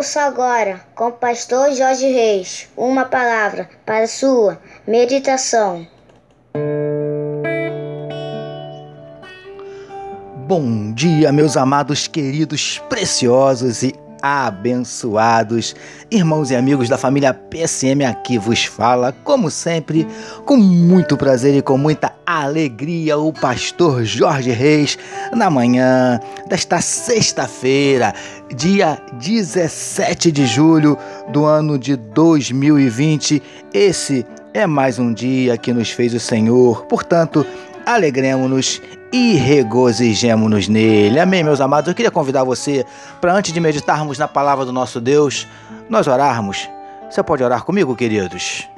Ouça agora, com o pastor Jorge Reis, uma palavra para sua meditação. Bom dia, meus amados, queridos, preciosos e abençoados. Irmãos e amigos da família PSM aqui vos fala, como sempre, com muito prazer e com muita alegria, o pastor Jorge Reis, na manhã desta sexta-feira, dia 17 de julho do ano de 2020. Esse é mais um dia que nos fez o Senhor, portanto, alegremos-nos e regozijemos-nos nele. Amém, meus amados? Eu queria convidar você para, antes de meditarmos na palavra do nosso Deus, nós orarmos. Você pode orar comigo, queridos?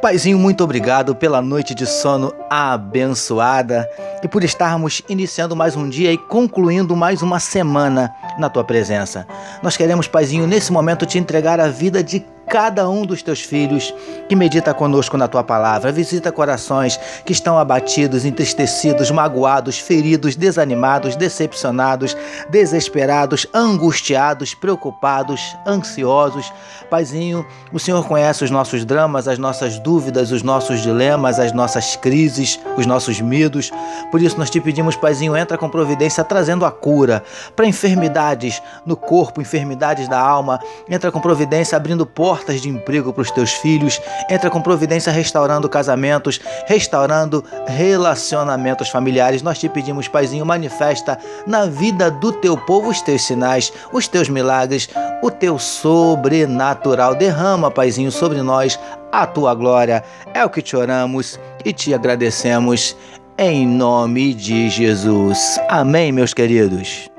Paizinho, muito obrigado pela noite de sono abençoada e por estarmos iniciando mais um dia e concluindo mais uma semana na tua presença. Nós queremos, Paizinho, nesse momento te entregar a vida de cada um dos teus filhos que medita conosco na tua palavra. Visita corações que estão abatidos, entristecidos, magoados, feridos, desanimados, decepcionados, desesperados, angustiados, preocupados, ansiosos. Paizinho, o Senhor conhece os nossos dramas, as nossas dúvidas, os nossos dilemas, as nossas crises, os nossos medos. Por isso nós te pedimos, Paizinho, entra com providência trazendo a cura para enfermidades no corpo, enfermidades da alma. Entra com providência abrindo portas portas de emprego para os teus filhos, entra com providência restaurando casamentos, restaurando relacionamentos familiares. Nós te pedimos, Paizinho, manifesta na vida do teu povo os teus sinais, os teus milagres, o teu sobrenatural. Derrama, Paizinho, sobre nós a tua glória. É o que te oramos e te agradecemos em nome de Jesus. Amém, meus queridos.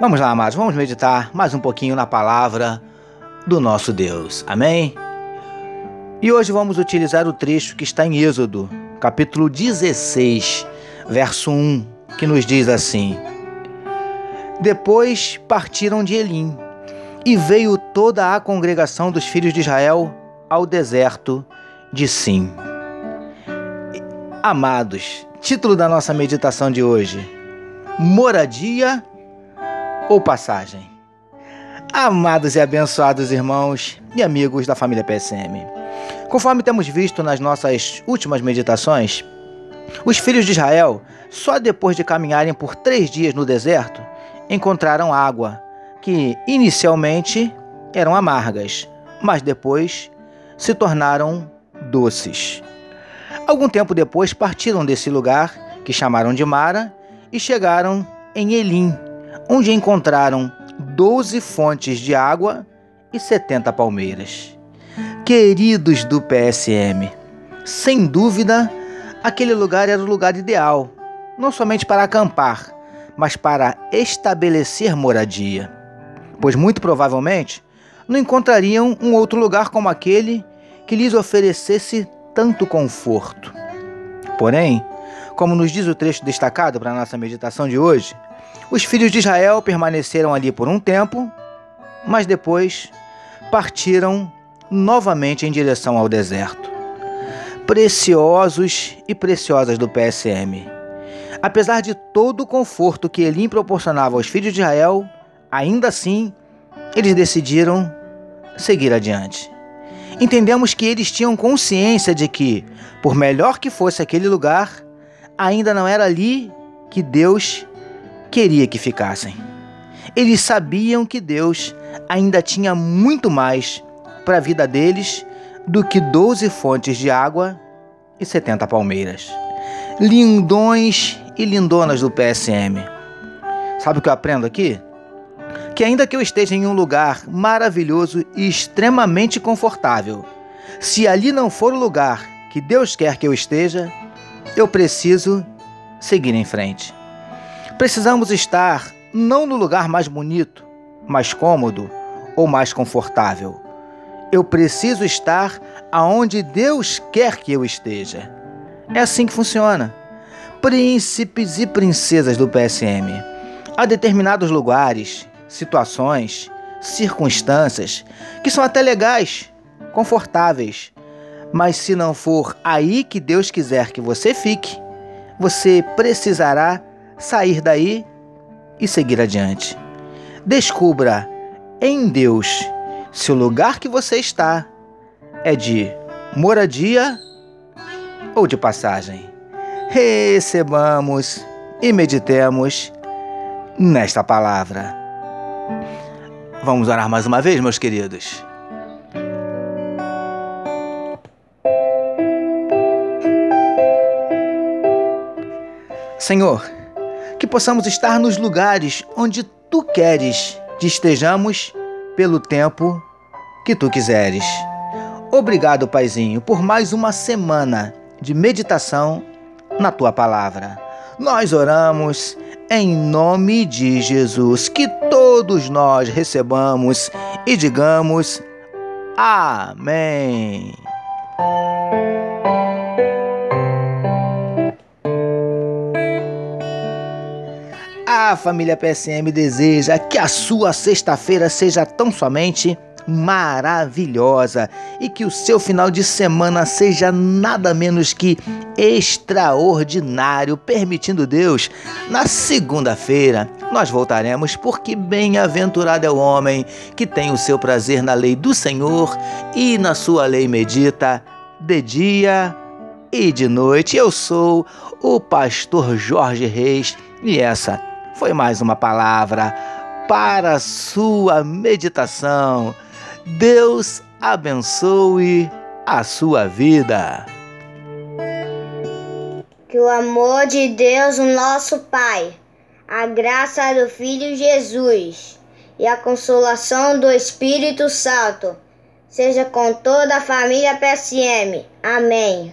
Vamos lá, amados, vamos meditar mais um pouquinho na palavra do nosso Deus. Amém? E hoje vamos utilizar o trecho que está em Êxodo, capítulo 16, verso 1, que nos diz assim: Depois partiram de Elim, e veio toda a congregação dos filhos de Israel ao deserto de Sim. Amados, título da nossa meditação de hoje: Moradia ou passagem. Amados e abençoados irmãos e amigos da família PSM, conforme temos visto nas nossas últimas meditações, os filhos de Israel, só depois de caminharem por três dias no deserto, encontraram água, que inicialmente eram amargas, mas depois se tornaram doces. Algum tempo depois partiram desse lugar, que chamaram de Mara, e chegaram em Elim, onde encontraram 12 fontes de água e 70 palmeiras. Queridos do PSM, sem dúvida, aquele lugar era o lugar ideal, não somente para acampar, mas para estabelecer moradia, pois muito provavelmente não encontrariam um outro lugar como aquele que lhes oferecesse tanto conforto. Porém, como nos diz o trecho destacado para a nossa meditação de hoje, os filhos de Israel permaneceram ali por um tempo, mas depois partiram novamente em direção ao deserto. Preciosos e preciosas do PSM. Apesar de todo o conforto que Elim proporcionava aos filhos de Israel, ainda assim, eles decidiram seguir adiante. Entendemos que eles tinham consciência de que, por melhor que fosse aquele lugar, ainda não era ali que Deus queria que ficassem. Eles sabiam que Deus ainda tinha muito mais para a vida deles do que 12 fontes de água e 70 palmeiras. Lindões e lindonas do PSM. Sabe o que eu aprendo aqui? Que ainda que eu esteja em um lugar maravilhoso e extremamente confortável, se ali não for o lugar que Deus quer que eu esteja, eu preciso seguir em frente. Precisamos estar não no lugar mais bonito, mais cômodo ou mais confortável. Eu preciso estar aonde Deus quer que eu esteja. É assim que funciona. Príncipes e princesas do PSM. Há determinados lugares, situações, circunstâncias que são até legais, confortáveis, mas se não for aí que Deus quiser que você fique, você precisará sair daí e seguir adiante. Descubra em Deus se o lugar que você está é de moradia ou de passagem. Recebamos e meditemos nesta palavra. Vamos orar mais uma vez, meus queridos. Senhor, possamos estar nos lugares onde tu queres que estejamos pelo tempo que tu quiseres. Obrigado, Paizinho, por mais uma semana de meditação na tua palavra. Nós oramos em nome de Jesus, que todos nós recebamos e digamos Amém. A família PSM deseja que a sua sexta-feira seja tão somente maravilhosa e que o seu final de semana seja nada menos que extraordinário, permitindo Deus. Na segunda-feira nós voltaremos, porque bem-aventurado é o homem que tem o seu prazer na lei do Senhor e na sua lei medita de dia e de noite. Eu sou o pastor Jorge Reis e essa foi mais uma palavra para sua meditação. Deus abençoe a sua vida. Que o amor de Deus, nosso Pai, a graça do Filho Jesus e a consolação do Espírito Santo seja com toda a família PSM. Amém.